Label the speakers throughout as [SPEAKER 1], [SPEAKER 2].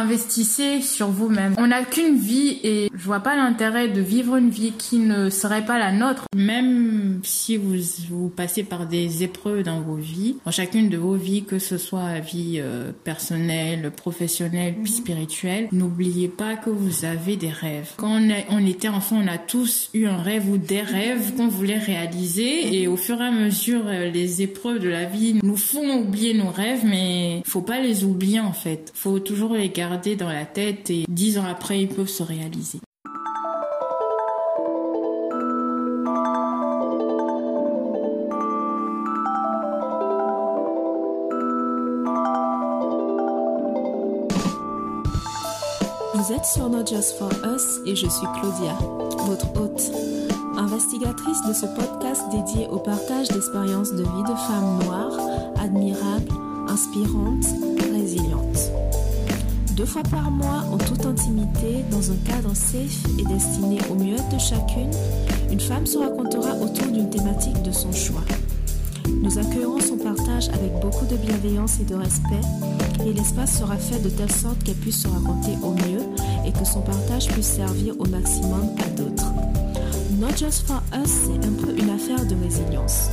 [SPEAKER 1] investissez sur vous-même. On n'a qu'une vie et je vois pas l'intérêt de vivre une vie qui ne serait pas la nôtre. Même si vous, vous passez par des épreuves dans vos vies, dans chacune de vos vies, que ce soit la vie euh, personnelle, professionnelle,
[SPEAKER 2] Mhm.
[SPEAKER 1] spirituelle, n'oubliez pas que vous avez des rêves. Quand on, a- on était enfant, on a tous eu un rêve ou des rêves qu'on voulait réaliser et au fur et à mesure, euh, les épreuves de la vie nous font oublier nos rêves, mais faut pas les oublier en fait. Faut toujours les garder dans la tête et dix ans après, ils peuvent se réaliser.
[SPEAKER 2] Vous êtes sur Not Just For Us et je suis Claudia, votre hôte, investigatrice de ce podcast dédié au partage d'expériences de vie de femmes noires, admirables, inspirantes, résilientes. Deux fois par mois, en toute intimité, dans un cadre safe et destiné au mieux de chacune, une femme se racontera autour d'une thématique de son choix. Nous accueillerons son partage avec beaucoup de bienveillance et de respect et l'espace sera fait de telle sorte qu'elle puisse se raconter au mieux et que son partage puisse servir au maximum à d'autres. Not Just For Us, c'est un peu une affaire de résilience.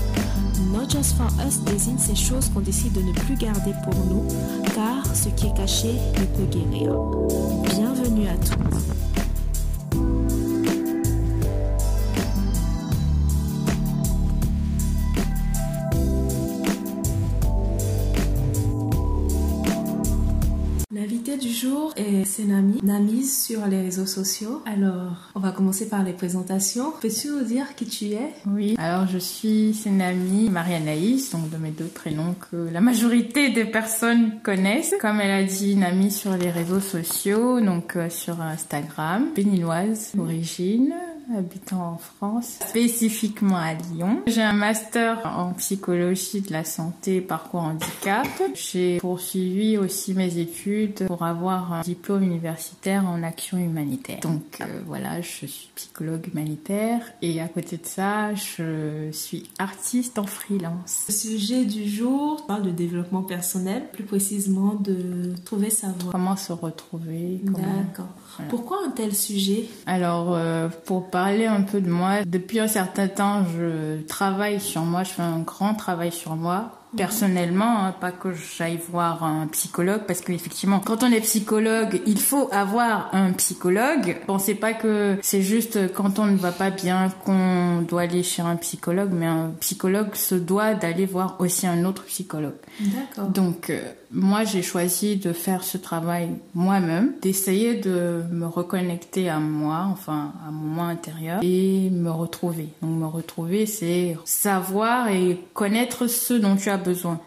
[SPEAKER 2] Not Just For Us désigne ces choses qu'on décide de ne plus garder pour nous, car ce qui est caché ne peut guérir. Bienvenue à tous. Du jour est c'est Nami, Namise sur les réseaux sociaux. Alors, on va commencer par les présentations. Peux-tu nous dire qui tu es?
[SPEAKER 1] Oui, alors je suis Senami Marie-Anaïs, donc de mes deux prénoms que la majorité des personnes connaissent. Comme elle a dit, Nami sur les réseaux sociaux, donc euh, sur Instagram, béninoise d'origine, habitant en France, spécifiquement à Lyon. J'ai un master en psychologie de la santé, parcours handicap. J'ai poursuivi aussi mes études pour avoir un diplôme universitaire en action humanitaire. Donc euh, voilà, je suis psychologue humanitaire et à côté de ça, je suis artiste en freelance.
[SPEAKER 2] Le sujet du jour parle de développement personnel, plus précisément de trouver sa voie.
[SPEAKER 1] Comment se retrouver comment-
[SPEAKER 2] D'accord. Pourquoi un tel sujet?
[SPEAKER 1] Alors, euh, pour parler un peu de moi, depuis un certain temps, je travaille sur moi, je fais un grand travail sur moi. Personnellement, hein, pas que j'aille voir un psychologue, parce qu'effectivement, quand on est psychologue, il faut avoir un psychologue. Pensez pas que c'est juste quand on ne va pas bien qu'on doit aller chez un psychologue, mais un psychologue se doit d'aller voir aussi un autre psychologue.
[SPEAKER 2] D'accord.
[SPEAKER 1] Donc, euh, moi, j'ai choisi de faire ce travail moi-même, d'essayer de me reconnecter à moi, enfin, à mon moi intérieur, et me retrouver. Donc, me retrouver, c'est savoir et connaître ce dont tu as besoin,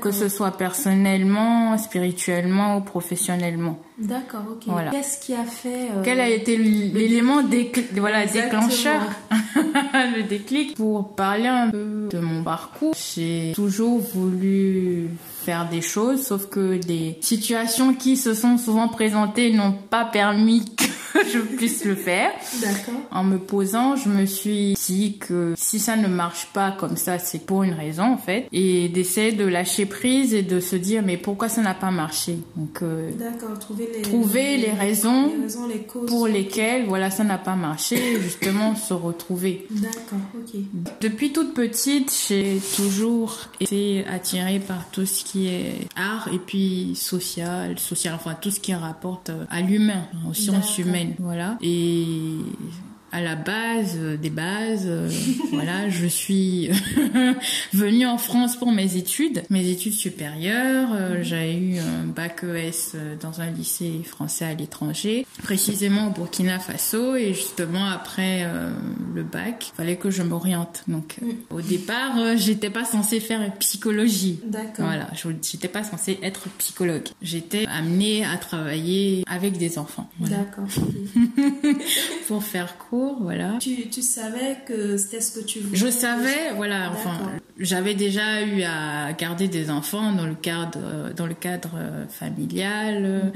[SPEAKER 1] que ce soit personnellement, spirituellement ou professionnellement.
[SPEAKER 2] D'accord, ok.
[SPEAKER 1] Voilà.
[SPEAKER 2] Qu'est-ce qui a fait euh,
[SPEAKER 1] Quel a été l'élément décl- voilà, déclencheur? Le déclic pour parler un peu de mon parcours. J'ai toujours voulu faire des choses, sauf que les situations qui se sont souvent présentées n'ont pas permis que je puisse le faire.
[SPEAKER 2] D'accord.
[SPEAKER 1] En me posant, je me suis dit que si ça ne marche pas comme ça, c'est pour une raison en fait, et d'essayer de lâcher prise et de se dire mais pourquoi ça n'a pas marché? Donc euh,
[SPEAKER 2] D'accord, trouver les,
[SPEAKER 1] Trouver les raisons
[SPEAKER 2] les raisons, les causes.
[SPEAKER 1] pour lesquels voilà ça n'a pas marché et justement se retrouver.
[SPEAKER 2] D'accord, ok.
[SPEAKER 1] Depuis toute petite, j'ai toujours été attirée par tout ce qui est art et puis social, social enfin tout ce qui rapporte à l'humain, aux sciences humaines, voilà. Et à la base euh, des bases, euh, voilà, je suis venue en France pour mes études, mes études supérieures. Euh, J'ai eu un bac ES dans un lycée français à l'étranger, précisément au Burkina Faso. Et justement après euh, le bac, il fallait que je m'oriente. Donc euh, au départ, j'étais pas censée faire psychologie.
[SPEAKER 2] D'accord.
[SPEAKER 1] Voilà, je j'étais pas censée être psychologue. J'étais amenée à travailler avec des enfants. Voilà.
[SPEAKER 2] D'accord.
[SPEAKER 1] Pour faire court, voilà.
[SPEAKER 2] tu, tu savais que c'était ce que tu voulais
[SPEAKER 1] Je savais, voilà, enfin. J'avais déjà eu à garder des enfants dans le cadre, dans le cadre familial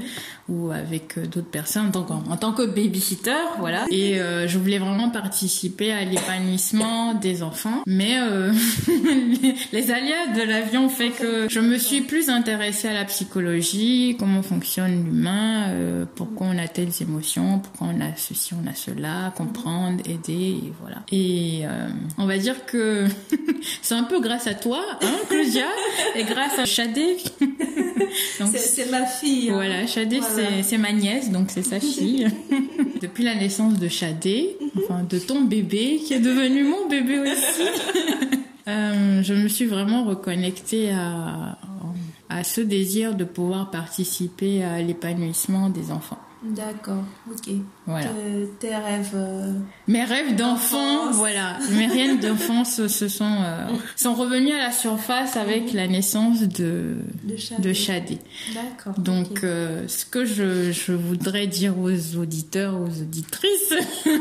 [SPEAKER 1] ou avec d'autres personnes, donc en, en tant que babysitter, voilà. Et je voulais vraiment participer à l'épanouissement des enfants, mais les aléas de l'avion fait que je me suis plus intéressée à la psychologie, comment fonctionne l'humain, pourquoi on a telles émotions, pourquoi on a ceci, on a cela, comprendre, aider, et voilà. Et on va dire que c'est un peu grâce à toi, hein, Claudia, et grâce à Chadé.
[SPEAKER 2] c'est ma fille.
[SPEAKER 1] Hein. Voilà, Chadé, c'est ma nièce, donc c'est sa fille. Depuis la naissance de Chadé, enfin de ton bébé, qui est devenu mon bébé aussi, euh, je me suis vraiment reconnectée à, à ce désir de pouvoir participer à l'épanouissement des enfants.
[SPEAKER 2] D'accord, ok. Voilà. tes rêves. Euh,
[SPEAKER 1] Mes rêves d'enfant, voilà. Mes rêves d'enfance se sont euh, sont revenus à la surface avec la naissance de de Chadé.
[SPEAKER 2] D'accord.
[SPEAKER 1] Donc, euh, ce que je, je voudrais dire aux auditeurs, aux auditrices.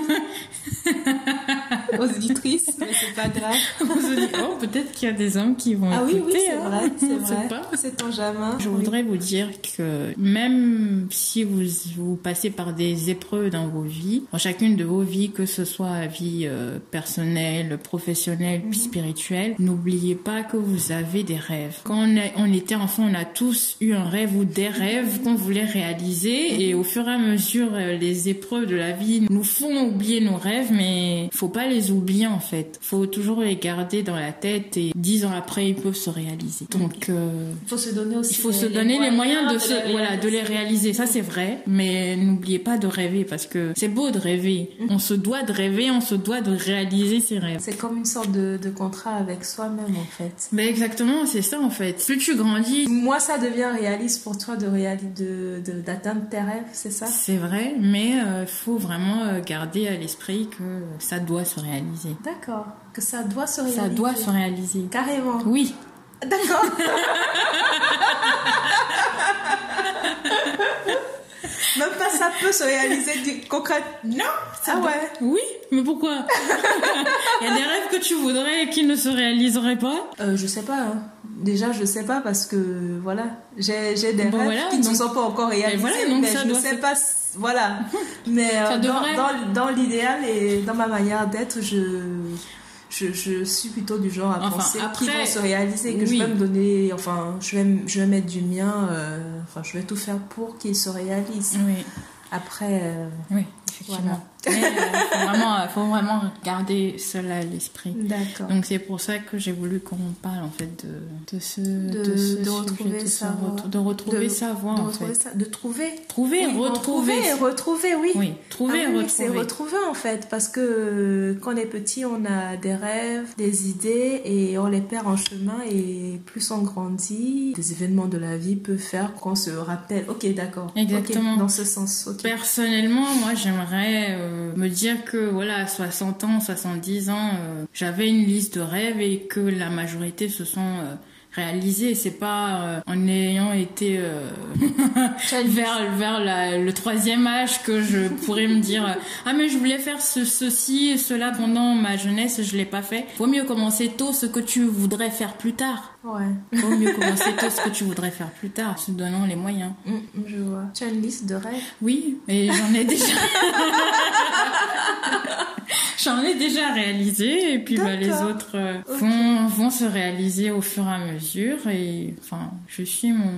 [SPEAKER 2] aux auditrices, mais c'est pas grave.
[SPEAKER 1] oh, peut-être qu'il y a des hommes qui vont
[SPEAKER 2] ah
[SPEAKER 1] écouter.
[SPEAKER 2] oui, oui, c'est hein. vrai, c'est vrai. C'est ton jamais.
[SPEAKER 1] Je voudrais vous dire que même si vous vous passez par des épreuves dans vos vies, dans chacune de vos vies, que ce soit la vie euh, personnelle, professionnelle, mhm. spirituelle, n'oubliez pas que vous avez des rêves. Quand on, était enfant, on a tous eu un rêve ou des rêves qu'on voulait réaliser et au fur et à mesure, euh, les épreuves de la vie nous font oublier nos rêves, mais faut pas les oublier en fait. Faut toujours les garder dans la tête et dix ans après, ils peuvent se réaliser. Donc,
[SPEAKER 2] euh, il faut se donner aussi
[SPEAKER 1] il faut se donner les moyens, de, se, voilà, de les réaliser. Ça, c'est vrai, mais n'oubliez pas de rêver parce que c'est beau de rêver. Mm. On se doit de rêver, on se doit de réaliser ses rêves.
[SPEAKER 2] C'est comme une sorte de, contrat avec soi-même en fait.
[SPEAKER 1] Mais exactement, c'est ça en fait. Plus tu grandis.
[SPEAKER 2] Moi, ça devient réaliste pour toi de de d'atteindre tes rêves, c'est ça?
[SPEAKER 1] C'est vrai, mais il euh, faut vraiment euh, garder à l'esprit que ça doit se réaliser.
[SPEAKER 2] D'accord, que ça doit se réaliser.
[SPEAKER 1] Ça doit se réaliser.
[SPEAKER 2] Carrément.
[SPEAKER 1] Oui.
[SPEAKER 2] D'accord. Même pas ça peut se réaliser du concret.
[SPEAKER 1] Non,
[SPEAKER 2] ça ah ouais.
[SPEAKER 1] Oui, mais pourquoi? Il y a des rêves que tu voudrais qui ne se réaliseraient pas?
[SPEAKER 2] Euh, Je sais pas. Hein. Déjà, je sais pas parce que voilà, j'ai des rêves qui ne sont pas encore réalisés. Voilà, donc mais je ne sais pas. Voilà. Mais euh, dans, dans, dans l'idéal et dans ma manière d'être, je je, je, suis plutôt du genre à penser qu'ils vont se réaliser, que je vais me donner, enfin, je vais, je vais mettre du mien, euh, enfin, je vais tout faire pour qu'ils se réalisent.
[SPEAKER 1] Oui.
[SPEAKER 2] Après, euh,
[SPEAKER 1] oui, effectivement. Il euh, vraiment, euh, faut vraiment garder cela à l'esprit.
[SPEAKER 2] D'accord.
[SPEAKER 1] Donc c'est pour ça que j'ai voulu qu'on parle en fait de, de ce,
[SPEAKER 2] de, de, de retrouver sa voix,
[SPEAKER 1] de retrouver sa voix
[SPEAKER 2] de
[SPEAKER 1] en fait.
[SPEAKER 2] Ça, de trouver,
[SPEAKER 1] trouver,
[SPEAKER 2] oui,
[SPEAKER 1] retrouver,
[SPEAKER 2] retrouver, retrouver, oui.
[SPEAKER 1] Oui, trouver, ah, oui, retrouver.
[SPEAKER 2] C'est retrouver en fait parce que quand on est petit, on a des rêves, des idées et on les perd en chemin et plus on grandit, des événements de la vie peuvent faire qu'on se rappelle. Ok, d'accord.
[SPEAKER 1] Exactement.
[SPEAKER 2] dans ce sens.
[SPEAKER 1] Personnellement, moi, j'aimerais euh, euh, me dire que voilà, à 60 ans, 70 ans, euh, j'avais une liste de rêves et que la majorité se sont euh, réalisés. C'est pas en ayant été vers vers le troisième âge que je pourrais me dire ah mais je voulais faire ceci et cela pendant ma jeunesse, je l'ai pas fait. Vaut mieux commencer tôt ce que tu voudrais faire plus tard.
[SPEAKER 2] Ouais.
[SPEAKER 1] Vaut mieux commencer tôt ce que tu voudrais faire plus tard, se donnant les moyens.
[SPEAKER 2] Mm, mm, je vois. Tu as une liste de rêves
[SPEAKER 1] Oui, et j'en ai déjà. j'en ai déjà réalisé, et puis bah, les autres euh, vont, vont se réaliser au fur et à mesure. Et enfin, je suis mon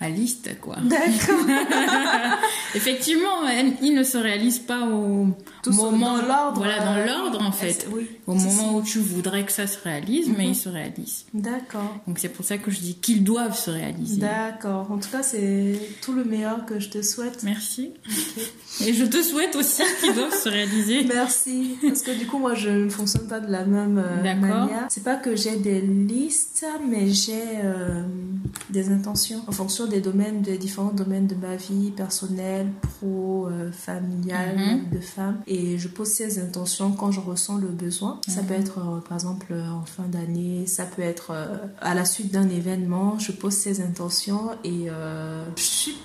[SPEAKER 1] ma liste, quoi.
[SPEAKER 2] D'accord.
[SPEAKER 1] Effectivement, ils ne se réalisent pas au moment.
[SPEAKER 2] Dans l'ordre.
[SPEAKER 1] Voilà, dans l'ordre en fait.
[SPEAKER 2] Oui.
[SPEAKER 1] Au moment où tu voudrais que ça se réalise, mais mhm. ils se réalisent.
[SPEAKER 2] D'accord.
[SPEAKER 1] Donc c'est pour ça que je dis qu'ils doivent se réaliser.
[SPEAKER 2] D'accord. En tout cas, c'est tout le meilleur que je te souhaite.
[SPEAKER 1] Merci. Et je te souhaite aussi qu'ils doivent se réaliser.
[SPEAKER 2] Merci. Parce que du coup, moi, je ne fonctionne pas de la même euh, manière. C'est pas que j'ai des listes, mais j'ai. Euh, des intentions en fonction des domaines, des différents domaines de ma vie personnelle, pro, euh, familiale,
[SPEAKER 1] Mhm.
[SPEAKER 2] de femme. Et je pose ces intentions quand je ressens le besoin. Ça
[SPEAKER 1] Mhm.
[SPEAKER 2] peut être, euh, par exemple, en fin d'année, ça peut être à la suite d'un événement. Je pose ces intentions et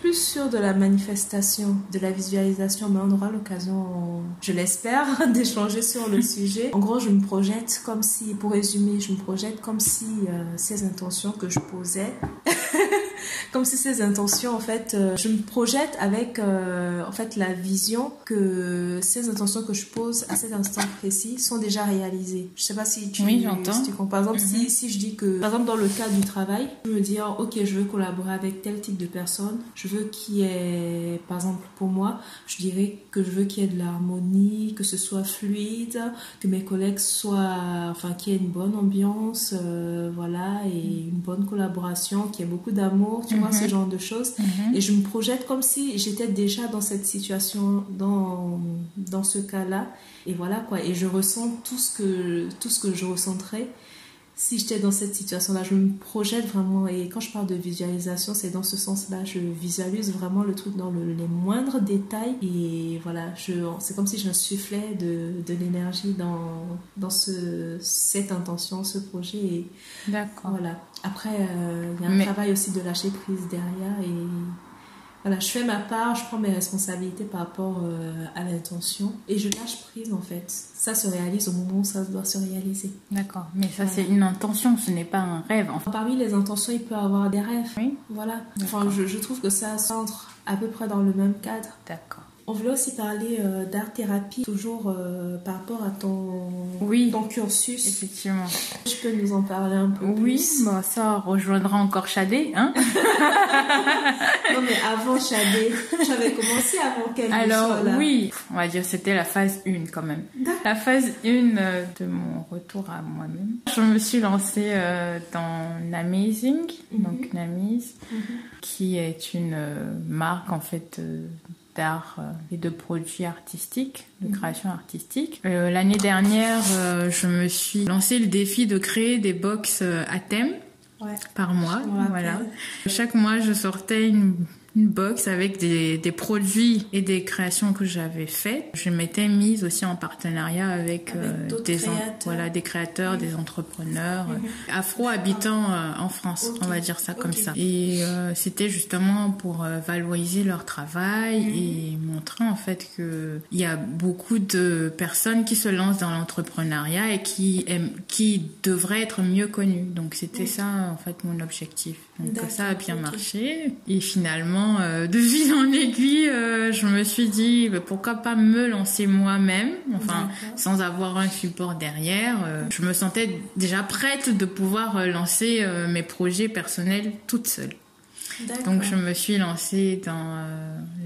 [SPEAKER 2] plus sûre de la manifestation, de la visualisation, mais on aura l'occasion, je l'espère, d'échanger sur le sujet. En gros, je me projette comme si, pour résumer, je me projette comme si euh, ces intentions que je posais, comme si ces intentions, en fait, euh, je me projette avec, euh, en fait, la vision que ces intentions que je pose à cet instant précis sont déjà réalisées. Je sais pas si tu,
[SPEAKER 1] Oui,
[SPEAKER 2] si tu comprends. Par exemple,
[SPEAKER 1] Mhm.
[SPEAKER 2] si, si je dis que, par exemple, dans le cadre du travail, je me dis, oh, ok, je veux collaborer avec tel type de personne, je veux qu'il y ait, par exemple, pour moi, je dirais que je veux qu'il y ait de l'harmonie, que ce soit fluide, que mes collègues soient, enfin, qu'il y ait une bonne ambiance, euh, voilà, et une bonne collaboration, qu'il y ait beaucoup d'amour, tu vois,
[SPEAKER 1] Mhm.
[SPEAKER 2] ce genre de choses.
[SPEAKER 1] Mhm.
[SPEAKER 2] Et je me projette comme si j'étais déjà dans cette situation, dans, dans ce cas-là. Et voilà quoi. Et je ressens tout ce que, tout ce que je ressentirais si j'étais dans cette situation-là. Je me projette vraiment. Et quand je parle de visualisation, c'est dans ce sens-là. Je visualise vraiment le truc dans le- les moindres détails. Et voilà, je, c'est comme si j'insufflais de, de l'énergie dans, dans ce, cette intention, ce projet. Et
[SPEAKER 1] D'accord.
[SPEAKER 2] voilà. Après, euh, il y a un
[SPEAKER 1] Mais-
[SPEAKER 2] travail aussi de lâcher prise derrière et voilà, je fais ma part, je prends mes responsabilités par rapport euh, à l'intention et je lâche prise en fait. Ça se réalise au moment où ça doit se réaliser.
[SPEAKER 1] D'accord. Mais ça, c'est une intention, ce n'est pas un rêve. Enfin,
[SPEAKER 2] Parmi les intentions, il peut y avoir des rêves.
[SPEAKER 1] Oui.
[SPEAKER 2] Voilà. Enfin, je, je trouve que ça s'entre à peu près dans le même cadre.
[SPEAKER 1] d'accord.
[SPEAKER 2] On voulait aussi parler euh, d'art-thérapie, toujours euh, par rapport à ton,
[SPEAKER 1] Oui.
[SPEAKER 2] ton cursus.
[SPEAKER 1] Effectivement.
[SPEAKER 2] Tu peux nous en parler un peu
[SPEAKER 1] Oui,
[SPEAKER 2] plus?
[SPEAKER 1] bah, ça rejoindra encore Chadé, hein?
[SPEAKER 2] Non, mais avant Chadé, tu avais commencé avant qu'elle
[SPEAKER 1] Alors
[SPEAKER 2] soit là.
[SPEAKER 1] oui, on va dire c'était la phase 1 quand même. La phase 1 euh, de mon retour à moi-même. Je me suis lancée euh, dans Namazing,
[SPEAKER 2] Mhm.
[SPEAKER 1] donc Namiz,
[SPEAKER 2] Mhm.
[SPEAKER 1] qui est une marque en fait d'art euh, et de produits artistiques, de
[SPEAKER 2] Mhm.
[SPEAKER 1] création artistique. Euh, L'année dernière, euh, je me suis lancé le défi de créer des box à thème
[SPEAKER 2] Ouais.
[SPEAKER 1] par mois. Voilà. Chaque mois, je sortais une, une box avec des, des produits et des créations que j'avais faites. Je m'étais mise aussi en partenariat avec,
[SPEAKER 2] Avec
[SPEAKER 1] euh, des, en- voilà, des créateurs, des entrepreneurs
[SPEAKER 2] Mhm.
[SPEAKER 1] euh, afro-habitants euh, en France, on va dire ça comme ça. Et euh, c'était justement pour euh, valoriser leur travail
[SPEAKER 2] Mhm.
[SPEAKER 1] et montrer en fait que il y a beaucoup de personnes qui se lancent dans l'entrepreneuriat et qui aiment, qui devraient être mieux connues. Donc c'était ça en fait mon objectif. Donc ça a bien marché. Et finalement, euh, de fil en aiguille, euh, je me suis dit bah, pourquoi pas me lancer moi-même, enfin sans avoir un support derrière. Euh, je me sentais déjà prête de pouvoir lancer mes projets personnels toute seule. Donc je me suis lancée dans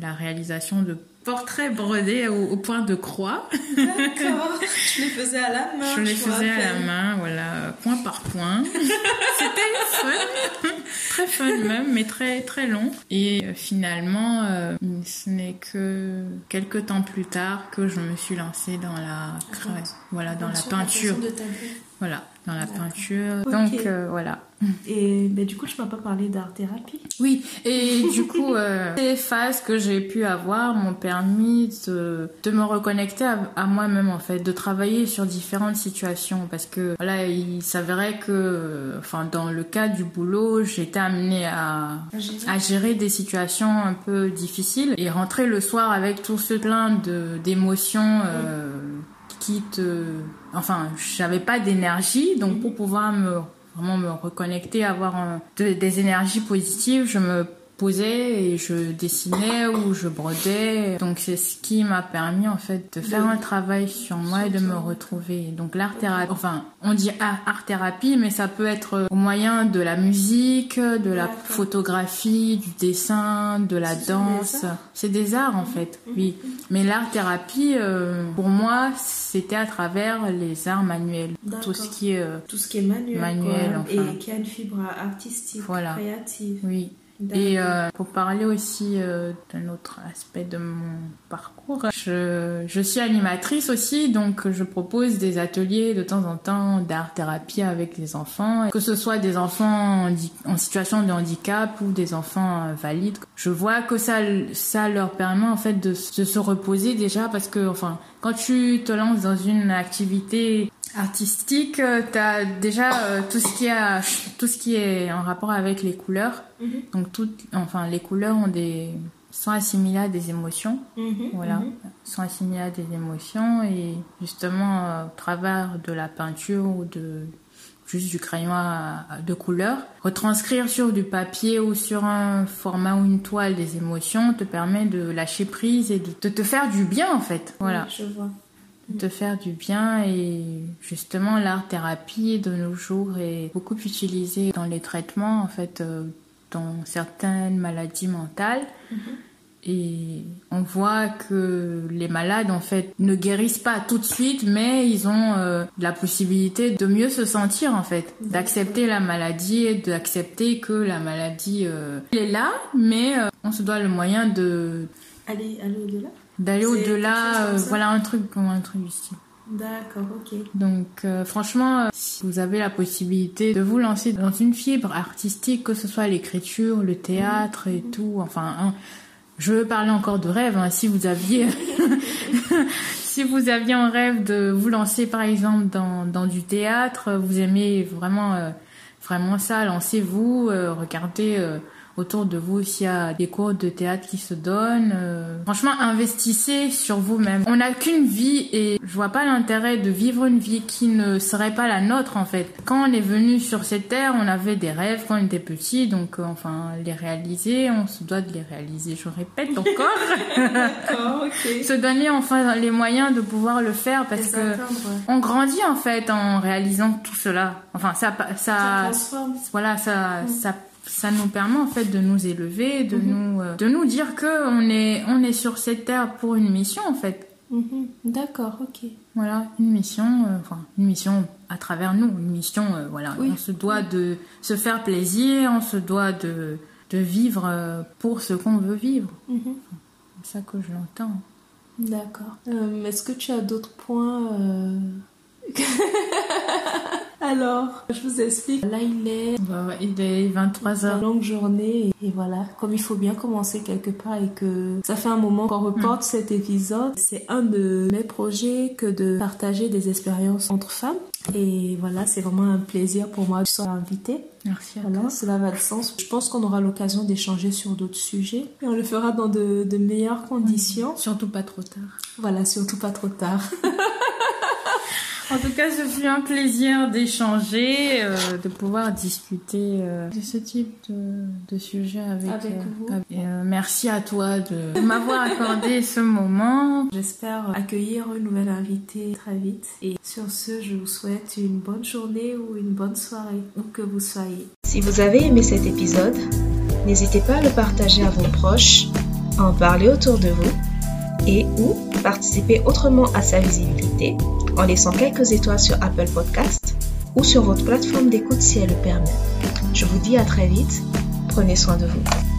[SPEAKER 1] la réalisation de portraits brodés au, au point de croix.
[SPEAKER 2] D'accord. Tu les faisais à la main.
[SPEAKER 1] je les faisais à la main, voilà, point par point. C'était fun, très fun même, mais très très long. Et euh, finalement, euh, ce n'est que quelques temps plus tard que je me suis lancée dans la cré- voilà, dans la
[SPEAKER 2] Sur la
[SPEAKER 1] voilà, dans la peinture. Donc euh, voilà.
[SPEAKER 2] Et ben, du coup, tu m'as pas parlé d'art-thérapie.
[SPEAKER 1] Oui, et du coup, euh, ces phases que j'ai pu avoir m'ont permis de, de me reconnecter à, à moi-même en fait, de travailler sur différentes situations parce que voilà, il s'avérait que, enfin, dans le cas du boulot, j'étais amenée à, à gérer des situations un peu difficiles et rentrer le soir avec tout ce plein de d'émotions. euh, qui te enfin j'avais pas d'énergie donc pour pouvoir me vraiment me reconnecter avoir un- de- des énergies positives je me posais et je dessinais ou je brodais. Donc c'est ce qui m'a permis en fait de faire un travail sur moi et de me retrouver. Donc l'art thérapie enfin on dit art, thérapie mais ça peut être au moyen de la musique de la photographie du dessin de la danse. c'est des arts en fait oui. Mais l'art thérapie euh, pour moi c'était à travers les arts manuels. Tout ce qui est euh,
[SPEAKER 2] Tout ce qui est manuel.
[SPEAKER 1] Manuel,
[SPEAKER 2] quoi,
[SPEAKER 1] enfin.
[SPEAKER 2] Et qui a une fibre artistique,
[SPEAKER 1] Voilà.
[SPEAKER 2] créative.
[SPEAKER 1] oui Et euh, pour parler aussi euh, d'un autre aspect de mon parcours, je, je suis animatrice aussi, donc je propose des ateliers de temps en temps d'art-thérapie avec les enfants, que ce soit des enfants en, situation de handicap ou des enfants euh, valides. Je vois que ça, ça leur permet en fait de, de se reposer déjà parce que, enfin, quand tu te lances dans une activité artistique, euh, tu as déjà euh, tout ce qui a tout ce qui est en rapport avec les couleurs.
[SPEAKER 2] Mhm.
[SPEAKER 1] Donc toutes enfin les couleurs ont des sont assimilées à des émotions.
[SPEAKER 2] Mhm,
[SPEAKER 1] Voilà,
[SPEAKER 2] mhm.
[SPEAKER 1] sont assimilées à des émotions et justement euh, au travers de la peinture ou de juste du crayon à- à- de couleur, retranscrire sur du papier ou sur un format ou une toile des émotions te permet de lâcher prise et de, de te faire du bien en fait. Voilà
[SPEAKER 2] Je vois.
[SPEAKER 1] De faire du bien et justement l'art thérapie de nos jours est beaucoup utilisé dans les traitements en fait euh, dans certaines maladies mentales. Et on voit que les malades en fait ne guérissent pas tout de suite mais ils ont euh, la possibilité de mieux se sentir en fait d'accepter la maladie et d'accepter que la maladie euh, elle est là mais euh, on se doit le moyen de
[SPEAKER 2] Allez, allez au-delà?
[SPEAKER 1] D'aller au-delà euh, voilà un truc comme un truc du style
[SPEAKER 2] D'accord, ok.
[SPEAKER 1] donc euh, franchement, euh, si vous avez la possibilité de vous lancer dans une fibre artistique, que ce soit l'écriture, le théâtre et tout, enfin, hein, je veux parler encore de rêve. hein, si vous aviez, si vous aviez un rêve de vous lancer par exemple dans, dans du théâtre, vous aimez vraiment, euh, vraiment ça, lancez-vous, regardez. Autour de vous, s'il y a des cours de théâtre qui se donnent, euh, franchement, investissez sur vous-même. On n'a qu'une vie et je vois pas l'intérêt de vivre une vie qui ne serait pas la nôtre en fait. Quand on est venu sur cette terre, on avait des rêves quand on était petit, donc euh, enfin les réaliser, on se doit de les réaliser. Je répète encore,
[SPEAKER 2] D'accord, ok.
[SPEAKER 1] se donner enfin les moyens de pouvoir le faire parce
[SPEAKER 2] Et
[SPEAKER 1] que
[SPEAKER 2] ouais.
[SPEAKER 1] on grandit en fait en réalisant tout cela. Enfin ça,
[SPEAKER 2] Ça
[SPEAKER 1] ça,
[SPEAKER 2] transforme.
[SPEAKER 1] voilà, ça, ça, ça nous permet en fait de nous élever, de
[SPEAKER 2] Mhm.
[SPEAKER 1] nous, euh, de nous dire que on est, on est sur cette terre pour une mission en fait.
[SPEAKER 2] Mhm. D'accord, ok.
[SPEAKER 1] Voilà, une mission, euh, enfin une mission à travers nous, une mission, euh, voilà,
[SPEAKER 2] Oui.
[SPEAKER 1] on se doit de se faire plaisir, on se doit de, de vivre pour ce qu'on veut vivre.
[SPEAKER 2] Mhm.
[SPEAKER 1] C'est ça que je l'entends.
[SPEAKER 2] D'accord. Est-ce que tu as d'autres points Alors, je vous explique. Là, il est
[SPEAKER 1] il est 23
[SPEAKER 2] une
[SPEAKER 1] heures.
[SPEAKER 2] longue journée et, et voilà, comme il faut bien commencer quelque part et que ça fait un moment qu'on reporte cet épisode, c'est un de mes projets que de partager des expériences entre femmes et voilà, c'est vraiment un plaisir pour moi de sois invitée.
[SPEAKER 1] Merci à
[SPEAKER 2] Voilà, cela va de sens. Je pense qu'on aura l'occasion d'échanger sur d'autres sujets et on le fera dans de, de meilleures conditions.
[SPEAKER 1] Surtout pas trop tard.
[SPEAKER 2] Voilà, surtout pas trop tard.
[SPEAKER 1] En tout cas, ce fut un plaisir d'échanger, euh, de pouvoir discuter euh, de ce type de, de sujet avec,
[SPEAKER 2] Avec
[SPEAKER 1] euh,
[SPEAKER 2] vous.
[SPEAKER 1] avec- euh, merci à toi de m'avoir accordé ce moment.
[SPEAKER 2] J'espère accueillir une nouvelle invitée très vite. Et sur ce, je vous souhaite une bonne journée ou une bonne soirée, où que vous soyez. Si vous avez aimé cet épisode, n'hésitez pas à le partager à vos proches, à en parler autour de vous et ou participer autrement à sa visibilité en laissant quelques étoiles sur Apple Podcast ou sur votre plateforme d'écoute si elle le permet. Je vous dis à très vite. Prenez soin de vous.